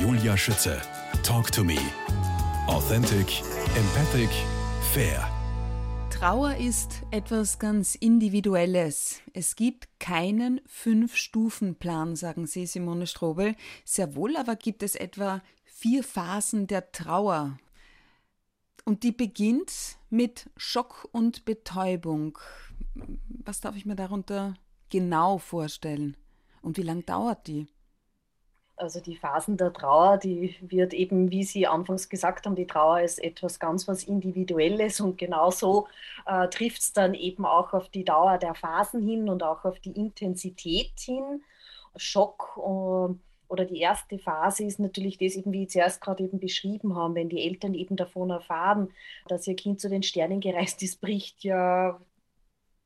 Julia Schütze. Talk to me. Authentic, empathic, fair. Trauer ist etwas ganz Individuelles. Es gibt keinen Fünf-Stufen-Plan, sagen Sie, Simone Strobel. Sehr wohl aber gibt es etwa vier Phasen der Trauer. Und die beginnt mit Schock und Betäubung. Was darf ich mir darunter genau vorstellen? Und wie lange dauert die? Also die Phasen der Trauer, die wird eben, wie Sie anfangs gesagt haben, die Trauer ist etwas ganz was Individuelles und genauso äh, trifft es dann eben auch auf die Dauer der Phasen hin und auch auf die Intensität hin. Schock äh, oder die erste Phase ist natürlich das eben, wie ich zuerst gerade eben beschrieben haben, wenn die Eltern eben davon erfahren, dass ihr Kind zu den Sternen gereist ist, bricht ja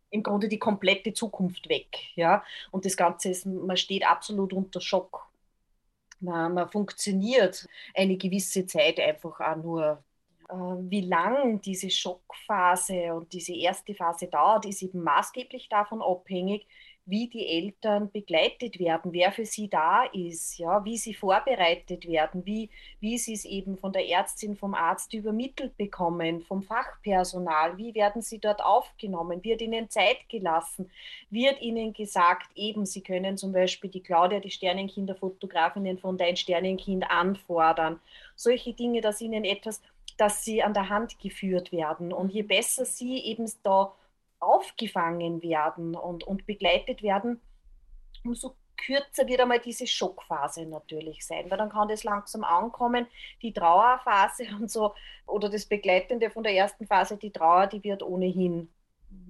im Grunde die komplette Zukunft weg. Ja? Und das Ganze ist, man steht absolut unter Schock man, man funktioniert eine gewisse Zeit einfach auch nur. Äh, wie lang diese Schockphase und diese erste Phase dauert, ist eben maßgeblich davon abhängig, wie die Eltern begleitet werden, wer für sie da ist, ja, wie sie vorbereitet werden, wie, wie sie es eben von der Ärztin, vom Arzt übermittelt bekommen, vom Fachpersonal, wie werden sie dort aufgenommen, wird ihnen Zeit gelassen, wird ihnen gesagt, eben, sie können zum Beispiel die Claudia, die Sternenkinderfotografinnen von Dein Sternenkind anfordern. Solche Dinge, dass ihnen etwas, dass sie an der Hand geführt werden. Und je besser sie eben da aufgefangen werden und, und begleitet werden, umso kürzer wird einmal diese Schockphase natürlich sein, weil dann kann das langsam ankommen, die Trauerphase und so, oder das Begleitende von der ersten Phase, die Trauer, die wird ohnehin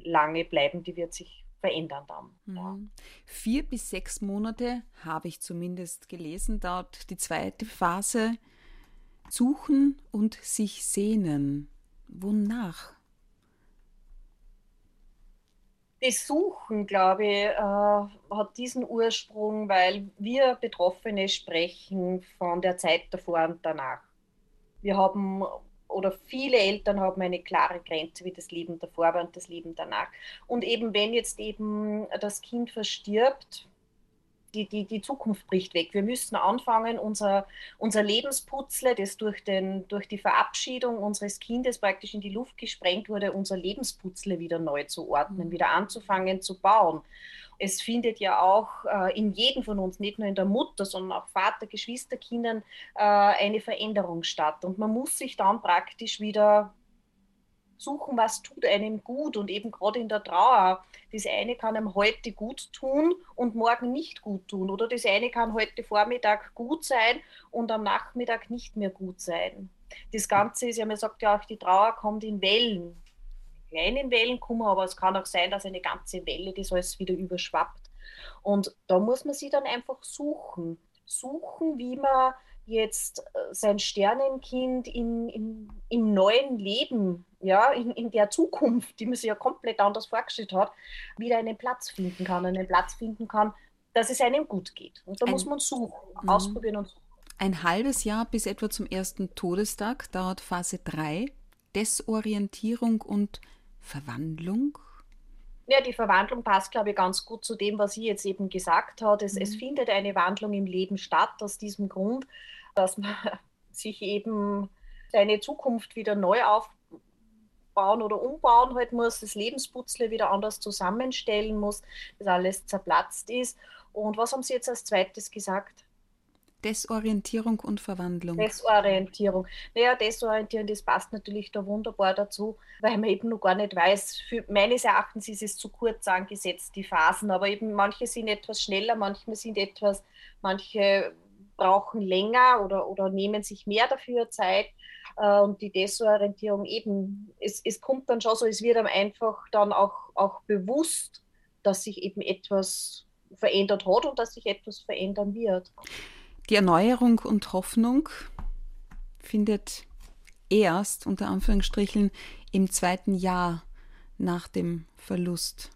lange bleiben, die wird sich verändern dann. Mhm. Ja. Vier bis sechs Monate habe ich zumindest gelesen, dauert die zweite Phase. Suchen und sich sehnen. Wonach? Besuchen, glaube ich, äh, hat diesen Ursprung, weil wir Betroffene sprechen von der Zeit davor und danach. Wir haben oder viele Eltern haben eine klare Grenze, wie das Leben davor war und das Leben danach. Und eben wenn jetzt eben das Kind verstirbt, die, die, die Zukunft bricht weg. Wir müssen anfangen, unser, unser Lebensputzle, das durch, den, durch die Verabschiedung unseres Kindes praktisch in die Luft gesprengt wurde, unser Lebensputzle wieder neu zu ordnen, wieder anzufangen zu bauen. Es findet ja auch äh, in jedem von uns, nicht nur in der Mutter, sondern auch Vater, Geschwister, Kindern, äh, eine Veränderung statt. Und man muss sich dann praktisch wieder suchen, was tut einem gut und eben gerade in der Trauer. Das eine kann einem heute gut tun und morgen nicht gut tun oder das eine kann heute Vormittag gut sein und am Nachmittag nicht mehr gut sein. Das Ganze ist ja, man sagt ja auch, die Trauer kommt in Wellen. Kleinen Wellen kommen, aber es kann auch sein, dass eine ganze Welle das alles wieder überschwappt. Und da muss man sie dann einfach suchen. Suchen, wie man jetzt äh, sein Sternenkind in, in, im neuen Leben, ja, in, in der Zukunft, die man sich ja komplett anders vorgestellt hat, wieder einen Platz finden kann, einen Platz finden kann, dass es einem gut geht. Und da Ein, muss man suchen, mhm. ausprobieren und suchen. Ein halbes Jahr bis etwa zum ersten Todestag dauert Phase 3, Desorientierung und Verwandlung. Ja, die Verwandlung passt, glaube ich, ganz gut zu dem, was sie jetzt eben gesagt hat. Es, mhm. es findet eine Wandlung im Leben statt, aus diesem Grund, dass man sich eben seine Zukunft wieder neu aufbauen oder umbauen halt muss, das Lebensputzle wieder anders zusammenstellen muss, dass alles zerplatzt ist. Und was haben Sie jetzt als zweites gesagt? Desorientierung und Verwandlung. Desorientierung. Naja, Desorientieren, das passt natürlich da wunderbar dazu, weil man eben noch gar nicht weiß, für, meines Erachtens ist es zu kurz angesetzt, die Phasen, aber eben manche sind etwas schneller, manche sind etwas, manche brauchen länger oder, oder nehmen sich mehr dafür Zeit. Äh, und die Desorientierung eben, es, es kommt dann schon so, es wird einem einfach dann auch, auch bewusst, dass sich eben etwas verändert hat und dass sich etwas verändern wird. Die Erneuerung und Hoffnung findet erst unter Anführungsstrichen im zweiten Jahr nach dem Verlust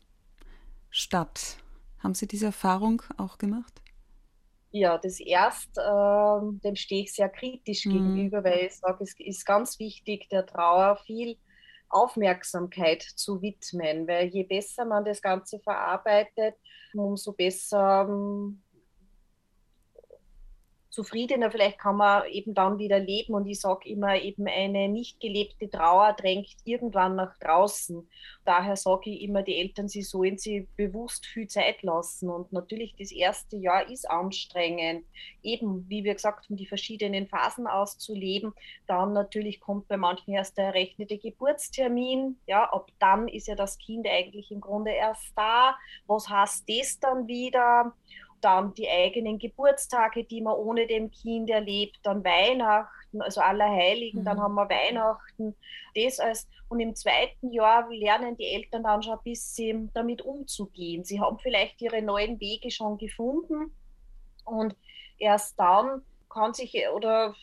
statt. Haben Sie diese Erfahrung auch gemacht? Ja, das erst, äh, dem stehe ich sehr kritisch mhm. gegenüber, weil ich sage, es ist ganz wichtig, der Trauer viel Aufmerksamkeit zu widmen, weil je besser man das Ganze verarbeitet, umso besser ähm, zufriedener. Vielleicht kann man eben dann wieder leben. Und ich sage immer, eben eine nicht gelebte Trauer drängt irgendwann nach draußen. Daher sage ich immer, die Eltern, sie sollen sich bewusst viel Zeit lassen. Und natürlich, das erste Jahr ist anstrengend. Eben, wie wir gesagt haben, die verschiedenen Phasen auszuleben. Dann natürlich kommt bei manchen erst der errechnete Geburtstermin. Ja, ab dann ist ja das Kind eigentlich im Grunde erst da. Was heißt das dann wieder? Dann die eigenen Geburtstage, die man ohne dem Kind erlebt, dann Weihnachten, also Allerheiligen, mhm. dann haben wir Weihnachten, das als und im zweiten Jahr lernen die Eltern dann schon ein bisschen damit umzugehen. Sie haben vielleicht ihre neuen Wege schon gefunden und erst dann kann sich oder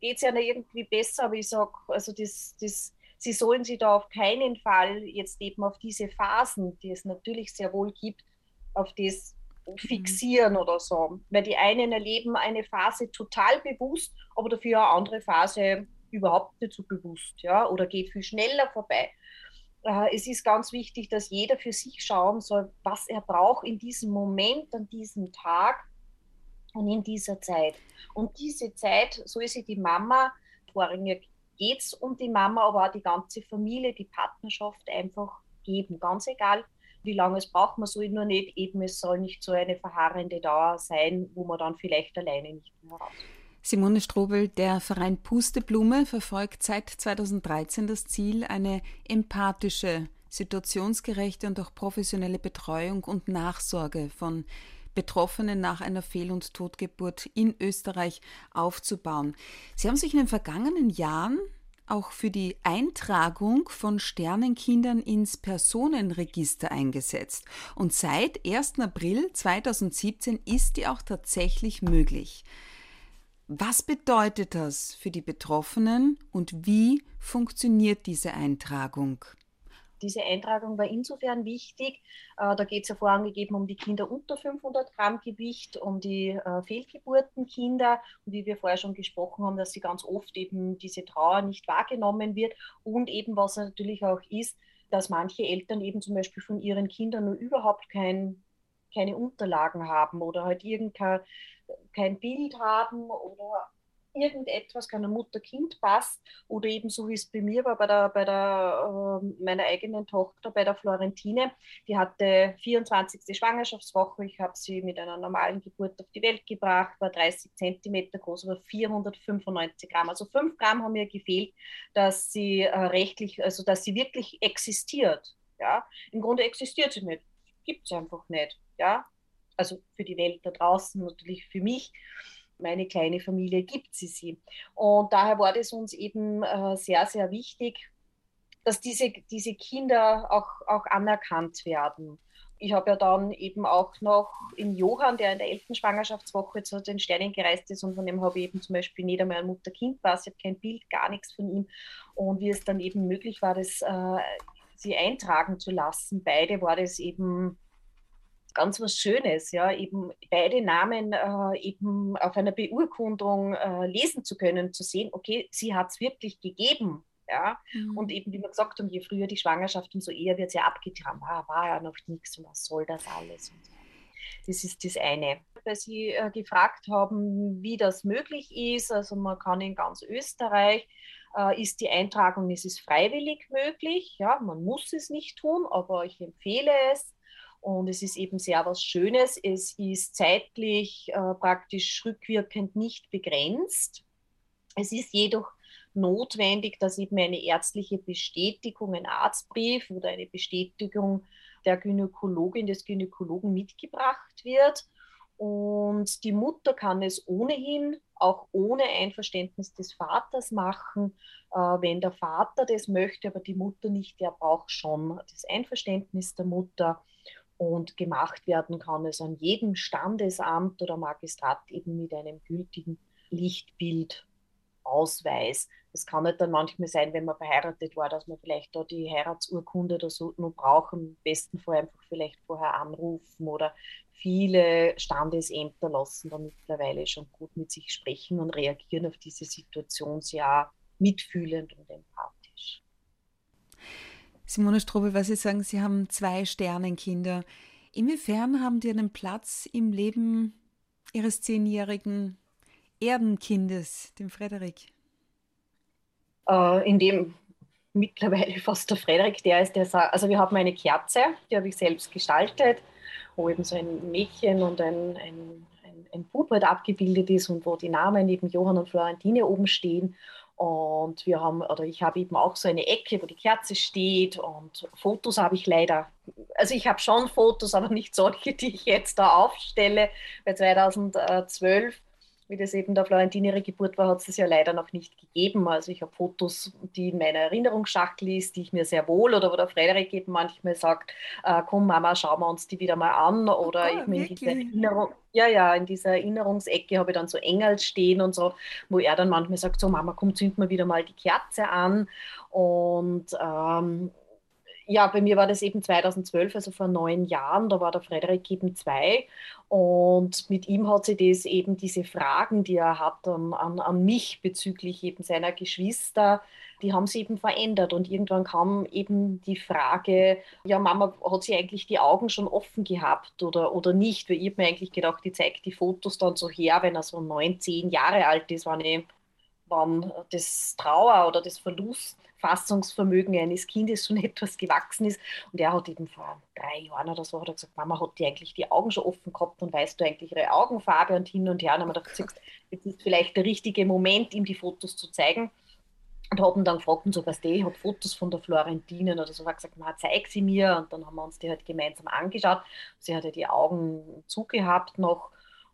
geht es ja irgendwie besser, aber ich sage, also das, das, sie sollen sich da auf keinen Fall jetzt eben auf diese Phasen, die es natürlich sehr wohl gibt, auf das fixieren oder so. Weil die einen erleben eine Phase total bewusst, aber dafür eine andere Phase überhaupt nicht so bewusst, ja, oder geht viel schneller vorbei. Äh, es ist ganz wichtig, dass jeder für sich schauen soll, was er braucht in diesem Moment, an diesem Tag und in dieser Zeit. Und diese Zeit soll sich die Mama, vorrangig geht es um die Mama, aber auch die ganze Familie, die Partnerschaft einfach geben. Ganz egal, wie lange es braucht, man soll nur nicht, eben es soll nicht so eine verharrende Dauer sein, wo man dann vielleicht alleine nicht mehr raus. Simone Strobel, der Verein Pusteblume verfolgt seit 2013 das Ziel, eine empathische, situationsgerechte und auch professionelle Betreuung und Nachsorge von Betroffenen nach einer Fehl- und Totgeburt in Österreich aufzubauen. Sie haben sich in den vergangenen Jahren auch für die Eintragung von Sternenkindern ins Personenregister eingesetzt. Und seit 1. April 2017 ist die auch tatsächlich möglich. Was bedeutet das für die Betroffenen und wie funktioniert diese Eintragung? Diese Eintragung war insofern wichtig, äh, da geht es ja vorangegeben um die Kinder unter 500 Gramm Gewicht, um die äh, Fehlgeburtenkinder. Und wie wir vorher schon gesprochen haben, dass sie ganz oft eben diese Trauer nicht wahrgenommen wird. Und eben was natürlich auch ist, dass manche Eltern eben zum Beispiel von ihren Kindern nur überhaupt kein, keine Unterlagen haben oder halt irgendein kein Bild haben oder irgendetwas, keine Mutter-Kind passt oder eben so wie es bei mir war, bei der, bei der äh, meiner eigenen Tochter, bei der Florentine, die hatte 24. Schwangerschaftswoche, ich habe sie mit einer normalen Geburt auf die Welt gebracht, war 30 Zentimeter groß, aber 495 Gramm, also 5 Gramm haben mir gefehlt, dass sie äh, rechtlich, also dass sie wirklich existiert, ja, im Grunde existiert sie nicht, gibt es einfach nicht, ja, also für die Welt da draußen, natürlich für mich meine kleine Familie gibt sie sie. Und daher war das uns eben äh, sehr, sehr wichtig, dass diese, diese Kinder auch, auch anerkannt werden. Ich habe ja dann eben auch noch in Johann, der in der elften Schwangerschaftswoche zu den Sternen gereist ist und von dem habe ich eben zum Beispiel nicht einmal ein Mutter-Kind-Pass, ich habe kein Bild, gar nichts von ihm. Und wie es dann eben möglich war, das äh, sie eintragen zu lassen, beide war das eben ganz was Schönes, ja, eben beide Namen äh, eben auf einer Beurkundung äh, lesen zu können, zu sehen, okay, sie hat es wirklich gegeben. Ja, mhm. und eben, wie wir gesagt haben, je früher die Schwangerschaft, umso eher wird sie abgetan. Ah, war ja noch nichts und was soll das alles? Und das ist das eine. Weil Sie äh, gefragt haben, wie das möglich ist, also man kann in ganz Österreich äh, ist die Eintragung, es ist freiwillig möglich, ja, man muss es nicht tun, aber ich empfehle es. Und es ist eben sehr was Schönes. Es ist zeitlich äh, praktisch rückwirkend nicht begrenzt. Es ist jedoch notwendig, dass eben eine ärztliche Bestätigung, ein Arztbrief oder eine Bestätigung der Gynäkologin, des Gynäkologen mitgebracht wird. Und die Mutter kann es ohnehin auch ohne Einverständnis des Vaters machen, äh, wenn der Vater das möchte, aber die Mutter nicht, der braucht schon das Einverständnis der Mutter. Und gemacht werden kann es an jedem Standesamt oder Magistrat eben mit einem gültigen Lichtbildausweis. Es kann nicht dann manchmal sein, wenn man verheiratet war, dass man vielleicht da die Heiratsurkunde oder so nur braucht. Am besten Fall einfach vielleicht vorher anrufen oder viele Standesämter lassen da mittlerweile schon gut mit sich sprechen und reagieren auf diese Situation sehr mitfühlend und empathisch. Simone Strobel, was Sie sagen, Sie haben zwei Sternenkinder. Inwiefern haben die einen Platz im Leben Ihres zehnjährigen Erdenkindes, dem Frederik? Äh, in dem mittlerweile fast der Frederik, der ist, der also wir haben eine Kerze, die habe ich selbst gestaltet, wo eben so ein Mädchen und ein, ein, ein, ein Bub halt abgebildet ist und wo die Namen eben Johann und Florentine oben stehen. Und wir haben, oder ich habe eben auch so eine Ecke, wo die Kerze steht und Fotos habe ich leider, also ich habe schon Fotos, aber nicht solche, die ich jetzt da aufstelle. Bei 2012 wie das eben der Florentin ihre Geburt war, hat es ja leider noch nicht gegeben. Also ich habe Fotos, die in meiner Erinnerungsschachtel ist, die ich mir sehr wohl oder wo der Frederik eben manchmal sagt, äh, komm Mama, schauen wir uns die wieder mal an. Oder oh, eben in dieser Erinnerung, ja, ja, in dieser Erinnerungsecke habe ich dann so Engel stehen und so, wo er dann manchmal sagt, so Mama, komm, zünd mal wieder mal die Kerze an. Und ähm, ja, bei mir war das eben 2012, also vor neun Jahren, da war der Frederik eben zwei und mit ihm hat sie das eben diese Fragen, die er hat an, an, an mich bezüglich eben seiner Geschwister, die haben sie eben verändert und irgendwann kam eben die Frage, ja Mama, hat sie eigentlich die Augen schon offen gehabt oder, oder nicht? Weil ich habe mir eigentlich gedacht, die zeigt die Fotos dann so her, wenn er so neun, zehn Jahre alt ist, wann, ich, wann das Trauer oder das Verlust Fassungsvermögen eines Kindes schon etwas gewachsen ist. Und er hat eben vor drei Jahren oder so hat er gesagt, Mama, hat die eigentlich die Augen schon offen gehabt und weißt du eigentlich ihre Augenfarbe und hin und her. Und dann haben wir gedacht, jetzt ist vielleicht der richtige Moment, ihm die Fotos zu zeigen. Und haben dann gefragt, und so, was ich habe Fotos von der Florentine oder so, hat gesagt, na, zeig sie mir. Und dann haben wir uns die halt gemeinsam angeschaut. Sie hatte die Augen zugehabt noch.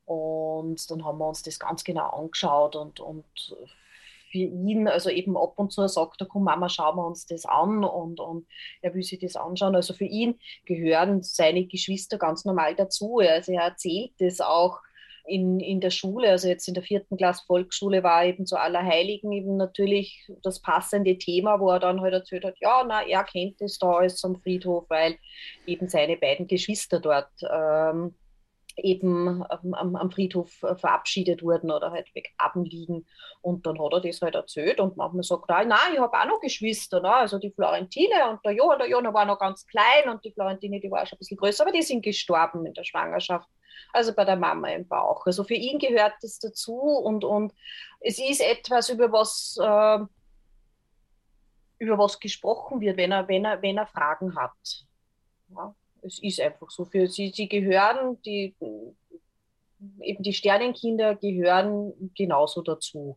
Und dann haben wir uns das ganz genau angeschaut und, und für ihn, also eben ab und zu sagt er, komm Mama, schauen wir uns das an und, und er will sich das anschauen. Also für ihn gehören seine Geschwister ganz normal dazu. Also er erzählt das auch in, in der Schule, also jetzt in der vierten Klasse Volksschule war eben zu Allerheiligen eben natürlich das passende Thema, wo er dann halt erzählt hat, ja, na, er kennt das da alles am Friedhof, weil eben seine beiden Geschwister dort ähm, eben am, am, Friedhof äh, verabschiedet wurden oder halt begraben liegen. Und dann hat er das halt erzählt und manchmal sagt er, nein, ich habe auch noch Geschwister, ne? also die Florentine und der Johann, der Johann war noch ganz klein und die Florentine, die war schon ein bisschen größer, aber die sind gestorben in der Schwangerschaft, also bei der Mama im Bauch. Also für ihn gehört das dazu und, und es ist etwas, über was... Äh, über was gesprochen wird, wenn er, wenn er, wenn er Fragen hat. Ja es ist einfach so. Für sie, sie gehören, die, eben die Sternenkinder gehören genauso dazu.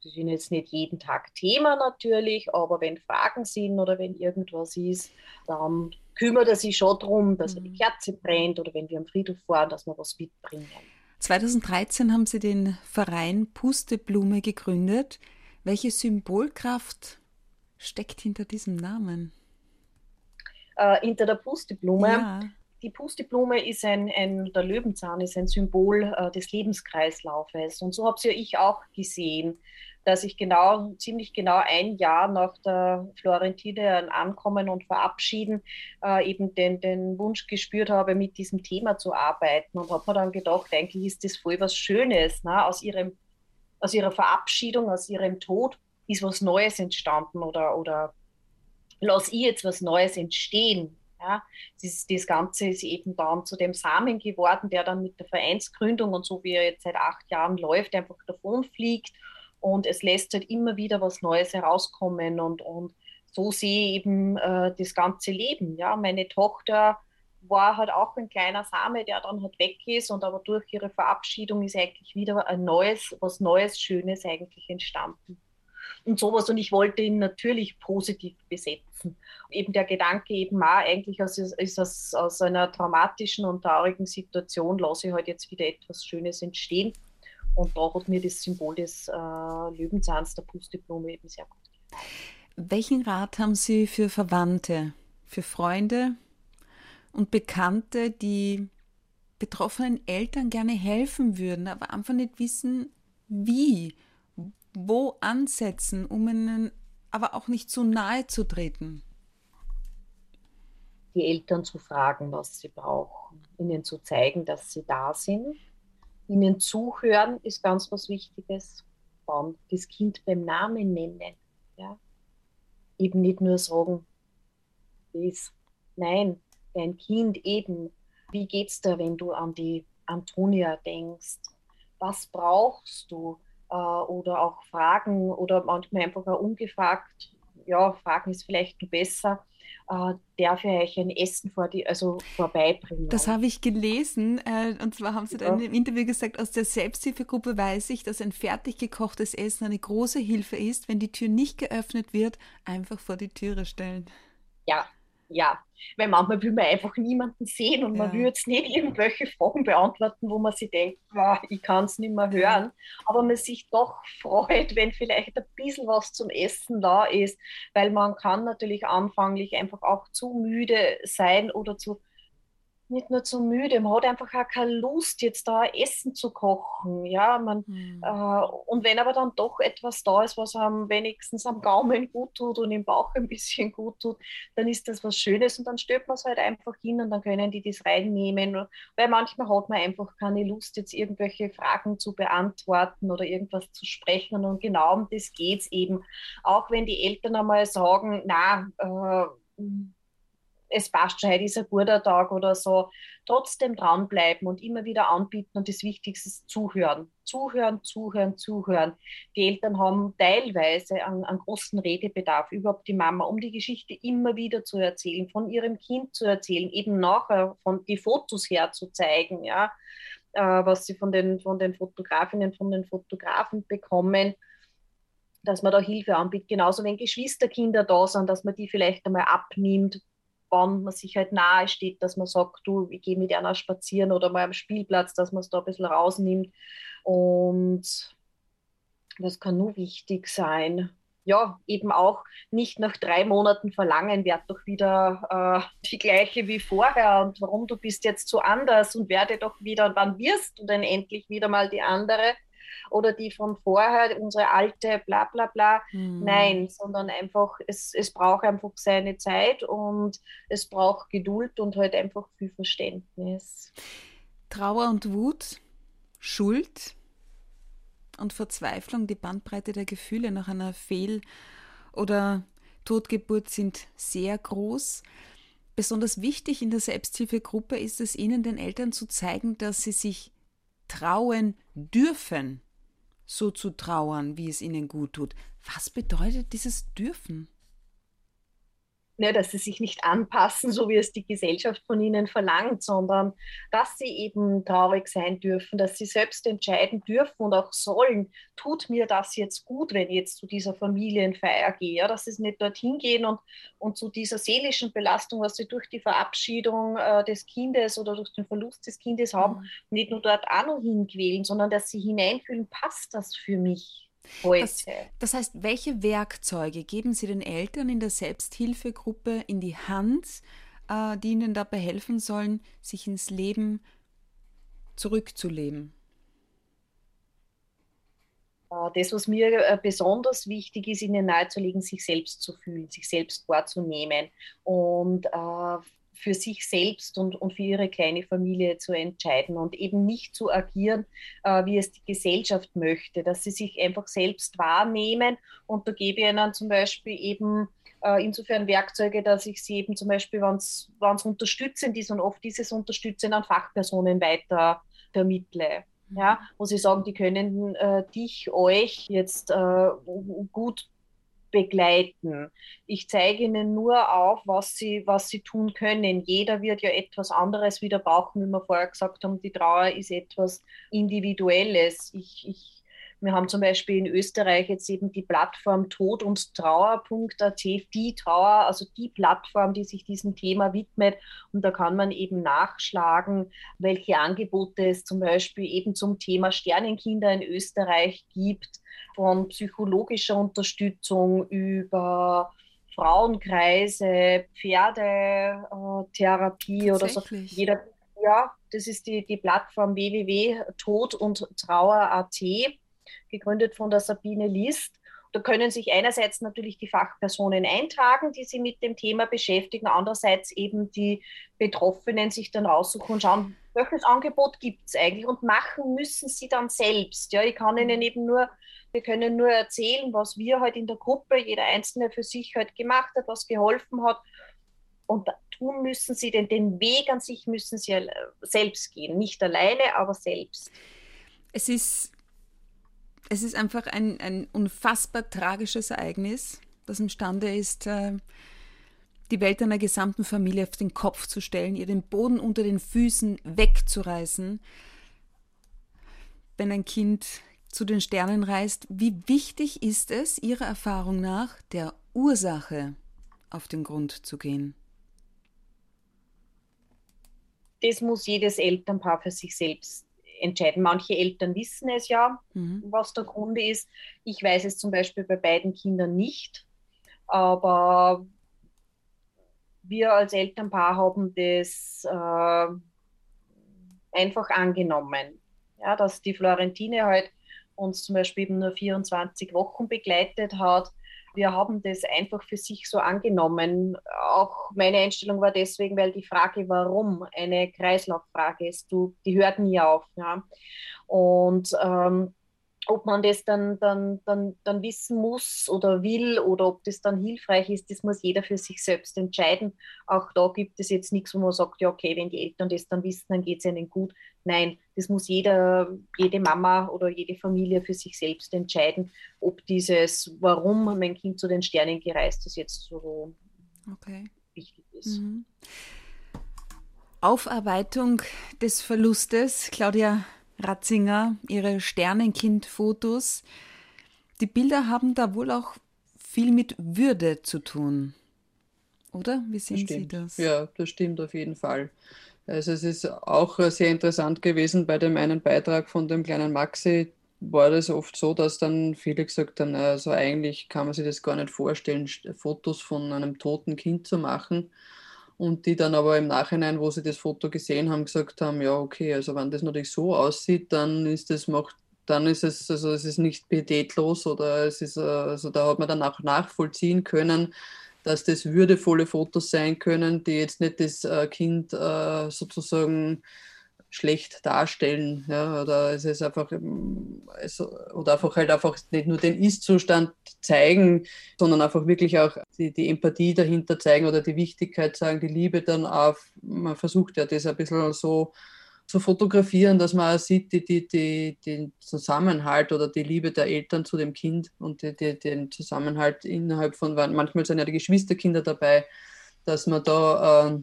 Sie sind jetzt nicht jeden Tag Thema natürlich, aber wenn Fragen sind oder wenn irgendwas ist, dann kümmert er sich schon darum, dass mhm. die Kerze brennt oder wenn wir am Friedhof fahren, dass wir was mitbringen. 2013 haben Sie den Verein Pusteblume gegründet. Welche Symbolkraft steckt hinter diesem Namen? Äh, hinter der Pusteblume. Ja. Die Pusteblume ist ein, ein, der Löwenzahn ist ein Symbol äh, des Lebenskreislaufes. Und so habe ja ich auch gesehen, dass ich genau, ziemlich genau ein Jahr nach der Florentine Ankommen und Verabschieden äh, eben den, den Wunsch gespürt habe, mit diesem Thema zu arbeiten. Und habe mir dann gedacht, eigentlich ist das voll was Schönes. Ne? Aus, ihrem, aus ihrer Verabschiedung, aus ihrem Tod ist was Neues entstanden oder, oder lasse ich jetzt was Neues entstehen. Ja, das, das Ganze ist eben dann zu dem Samen geworden, der dann mit der Vereinsgründung und so wie er jetzt seit acht Jahren läuft, einfach davon fliegt und es lässt halt immer wieder was Neues herauskommen und, und so sehe ich eben äh, das ganze Leben. Ja, meine Tochter war halt auch ein kleiner Same, der dann halt weg ist und aber durch ihre Verabschiedung ist eigentlich wieder ein neues, was Neues, Schönes eigentlich entstanden und sowas. Und ich wollte ihn natürlich positiv besetzen. Eben der Gedanke eben auch eigentlich aus, ist aus, aus einer traumatischen und traurigen Situation lasse ich halt jetzt wieder etwas Schönes entstehen. Und da hat mir das Symbol des äh, Löwenzahns, der Pusteblume eben sehr gut gefallen. Welchen Rat haben Sie für Verwandte, für Freunde und Bekannte, die betroffenen Eltern gerne helfen würden, aber einfach nicht wissen, wie? Wo ansetzen, um ihnen aber auch nicht zu nahe zu treten? Die Eltern zu fragen, was sie brauchen, ihnen zu zeigen, dass sie da sind. Ihnen zuhören ist ganz was Wichtiges. Dann das Kind beim Namen nennen. Ja? Eben nicht nur sagen, das. Nein, dein Kind eben. Wie geht's dir, wenn du an die Antonia denkst? was brauchst du? Äh, oder auch fragen oder manchmal einfach auch ungefragt, ja, fragen ist vielleicht besser, äh, darf ich euch ein Essen vor die, also vorbeibringen. Das habe ich gelesen äh, und zwar haben Sie ja. dann im Interview gesagt, aus der Selbsthilfegruppe weiß ich, dass ein fertig gekochtes Essen eine große Hilfe ist, wenn die Tür nicht geöffnet wird, einfach vor die Türe stellen. Ja, ja, weil manchmal will man einfach niemanden sehen und ja. man will jetzt nicht irgendwelche Fragen beantworten, wo man sich denkt, wow, ich kann es nicht mehr hören, aber man sich doch freut, wenn vielleicht ein bisschen was zum Essen da ist, weil man kann natürlich anfanglich einfach auch zu müde sein oder zu nicht nur zu müde, man hat einfach auch keine Lust, jetzt da Essen zu kochen. Ja, man, mhm. äh, und wenn aber dann doch etwas da ist, was einem wenigstens am Gaumen gut tut und im Bauch ein bisschen gut tut, dann ist das was Schönes und dann stellt man es halt einfach hin und dann können die das reinnehmen. Weil manchmal hat man einfach keine Lust, jetzt irgendwelche Fragen zu beantworten oder irgendwas zu sprechen und genau um das geht es eben. Auch wenn die Eltern einmal sagen, na, äh, es passt schon, heute ist ein guter Tag oder so, trotzdem dranbleiben und immer wieder anbieten und das Wichtigste ist zuhören. Zuhören, zuhören, zuhören. Die Eltern haben teilweise einen, einen großen Redebedarf, überhaupt die Mama, um die Geschichte immer wieder zu erzählen, von ihrem Kind zu erzählen, eben nachher von die Fotos herzuzeigen, ja, äh, was sie von den, von den Fotografinnen, von den Fotografen bekommen dass man da Hilfe anbietet. Genauso wenn Geschwisterkinder da sind, dass man die vielleicht einmal abnimmt, wann man sich halt nahe steht, dass man sagt, du, ich gehe mit einer spazieren oder mal am Spielplatz, dass man es da ein bisschen rausnimmt. Und was kann nur wichtig sein? Ja, eben auch nicht nach drei Monaten verlangen, werd doch wieder äh, die gleiche wie vorher und warum du bist jetzt so anders und werde doch wieder, wann wirst du denn endlich wieder mal die andere? Oder die von vorher, unsere alte bla bla bla. Mhm. Nein, sondern einfach, es, es braucht einfach seine Zeit und es braucht Geduld und halt einfach viel Verständnis. Trauer und Wut, Schuld und Verzweiflung, die Bandbreite der Gefühle nach einer Fehl- oder Totgeburt sind sehr groß. Besonders wichtig in der Selbsthilfegruppe ist es ihnen, den Eltern zu zeigen, dass sie sich trauen dürfen, so zu trauern, wie es ihnen gut tut. Was bedeutet dieses dürfen? Ne, dass sie sich nicht anpassen, so wie es die Gesellschaft von ihnen verlangt, sondern dass sie eben traurig sein dürfen, dass sie selbst entscheiden dürfen und auch sollen, tut mir das jetzt gut, wenn ich jetzt zu dieser Familienfeier gehe, ja, dass sie nicht dorthin gehen und, und zu dieser seelischen Belastung, was sie durch die Verabschiedung äh, des Kindes oder durch den Verlust des Kindes haben, mhm. nicht nur dort auch noch hinquälen, sondern dass sie hineinfühlen, passt das für mich? Das, das, heißt, welche Werkzeuge geben Sie den Eltern in der Selbsthilfegruppe in die Hand, äh, die ihnen dabei helfen sollen, sich ins Leben zurückzuleben? Äh, das, was mir äh, besonders wichtig ist, ihnen nahezulegen, sich selbst zu fühlen, sich selbst wahrzunehmen und äh, für sich selbst und, und für ihre kleine Familie zu entscheiden und eben nicht zu agieren, äh, wie es die Gesellschaft möchte, dass sie sich einfach selbst wahrnehmen. Und da gebe ich ihnen zum Beispiel eben äh, insofern Werkzeuge, dass ich sie eben zum Beispiel, wenn es unterstützend ist und oft dieses Unterstützen an Fachpersonen weiter vermittle. Ja, wo sie sagen, die können äh, dich, euch jetzt äh, gut begleiten. Ich zeige ihnen nur auf, was sie, was sie tun können. Jeder wird ja etwas anderes wieder brauchen, wie wir vorher gesagt haben. Die Trauer ist etwas Individuelles. Ich, ich wir haben zum Beispiel in Österreich jetzt eben die Plattform Tod und Trauer.at, die Trauer, also die Plattform, die sich diesem Thema widmet. Und da kann man eben nachschlagen, welche Angebote es zum Beispiel eben zum Thema Sternenkinder in Österreich gibt, von psychologischer Unterstützung über Frauenkreise, Pferdetherapie oder so. Jeder, ja, das ist die, die Plattform www.tod und Trauer.at gegründet von der Sabine List. Da können sich einerseits natürlich die Fachpersonen eintragen, die sich mit dem Thema beschäftigen, andererseits eben die Betroffenen sich dann raussuchen und schauen, welches Angebot gibt es eigentlich und machen müssen sie dann selbst. Ja, ich kann ihnen eben nur, wir können nur erzählen, was wir halt in der Gruppe, jeder Einzelne für sich halt gemacht hat, was geholfen hat. Und tun müssen sie, denn den Weg an sich müssen sie selbst gehen. Nicht alleine, aber selbst. Es ist, es ist einfach ein, ein unfassbar tragisches Ereignis, das imstande ist, äh, die Welt einer gesamten Familie auf den Kopf zu stellen, ihr den Boden unter den Füßen wegzureißen. Wenn ein Kind zu den Sternen reist, wie wichtig ist es, Ihrer Erfahrung nach, der Ursache auf den Grund zu gehen? Das muss jedes Elternpaar für sich selbst entscheiden. Manche Eltern wissen es ja, mhm. was der Grund ist. Ich weiß es zum Beispiel bei beiden Kindern nicht. Aber wir als Elternpaar haben das äh, einfach angenommen. Ja, dass die Florentine halt uns zum Beispiel eben nur 24 Wochen begleitet hat. Wir haben das einfach für sich so angenommen. Auch meine Einstellung war deswegen, weil die Frage, warum, eine Kreislauffrage ist. Du, die hört nie auf. Ja. Und ähm, ob man das dann, dann, dann, dann wissen muss oder will oder ob das dann hilfreich ist, das muss jeder für sich selbst entscheiden. Auch da gibt es jetzt nichts, wo man sagt, ja, okay, wenn die Eltern das dann wissen, dann geht es ihnen gut. Nein, das muss jeder, jede Mama oder jede Familie für sich selbst entscheiden, ob dieses, warum mein Kind zu den Sternen gereist ist, jetzt so okay. wichtig ist. Mhm. Aufarbeitung des Verlustes, Claudia Ratzinger, ihre Sternenkind-Fotos. Die Bilder haben da wohl auch viel mit Würde zu tun. Oder? Wie sehen Sie das? Ja, das stimmt auf jeden Fall. Also es ist auch sehr interessant gewesen bei dem einen Beitrag von dem kleinen Maxi, war das oft so, dass dann viele gesagt haben, also eigentlich kann man sich das gar nicht vorstellen, Fotos von einem toten Kind zu machen und die dann aber im Nachhinein, wo sie das Foto gesehen haben, gesagt haben, ja, okay, also wenn das natürlich so aussieht, dann ist das macht dann ist es, also es ist nicht pietätlos oder es ist, äh, also da hat man dann auch nachvollziehen können, dass das würdevolle Fotos sein können, die jetzt nicht das äh, Kind äh, sozusagen schlecht darstellen. Ja, oder es ist einfach, also, oder einfach halt einfach nicht nur den Ist-Zustand zeigen, sondern einfach wirklich auch die, die Empathie dahinter zeigen oder die Wichtigkeit sagen, die Liebe dann auf, man versucht ja das ein bisschen so zu fotografieren, dass man sieht die, die, die, den Zusammenhalt oder die Liebe der Eltern zu dem Kind und die, die, den Zusammenhalt innerhalb von, manchmal sind ja die Geschwisterkinder dabei, dass man da äh,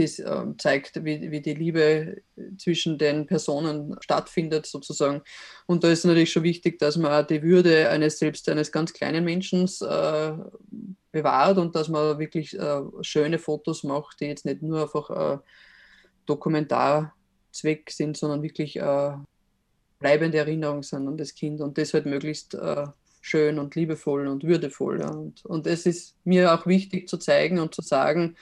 das äh, zeigt, wie, wie die Liebe zwischen den Personen stattfindet sozusagen. Und da ist natürlich schon wichtig, dass man die Würde eines selbst eines ganz kleinen Menschen äh, bewahrt und dass man wirklich äh, schöne Fotos macht, die jetzt nicht nur einfach äh, Dokumentarzweck sind, sondern wirklich äh, bleibende Erinnerungen sind an das Kind und das halt möglichst äh, schön und liebevoll und würdevoll. Ja. Und, und es ist mir auch wichtig zu zeigen und zu sagen,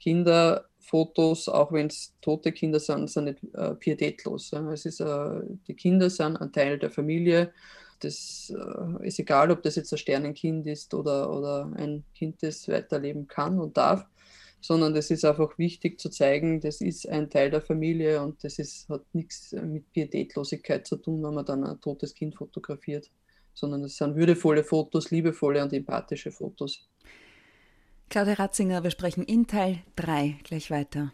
Kinder Fotos, auch wenn es tote Kinder sind, sind nicht äh, pietätlos. Ja. Es ist, äh, die Kinder sind ein Teil der Familie. Das äh, ist egal, ob das jetzt ein Sternenkind ist oder, oder ein Kind, das weiterleben kann und darf, sondern das ist einfach wichtig zu zeigen, das ist ein Teil der Familie und das ist, hat nichts mit Pietätlosigkeit zu tun, wenn man dann ein totes Kind fotografiert, sondern es sind würdevolle Fotos, liebevolle und empathische Fotos. Claudia Ratzinger, wir sprechen in Teil 3 gleich weiter.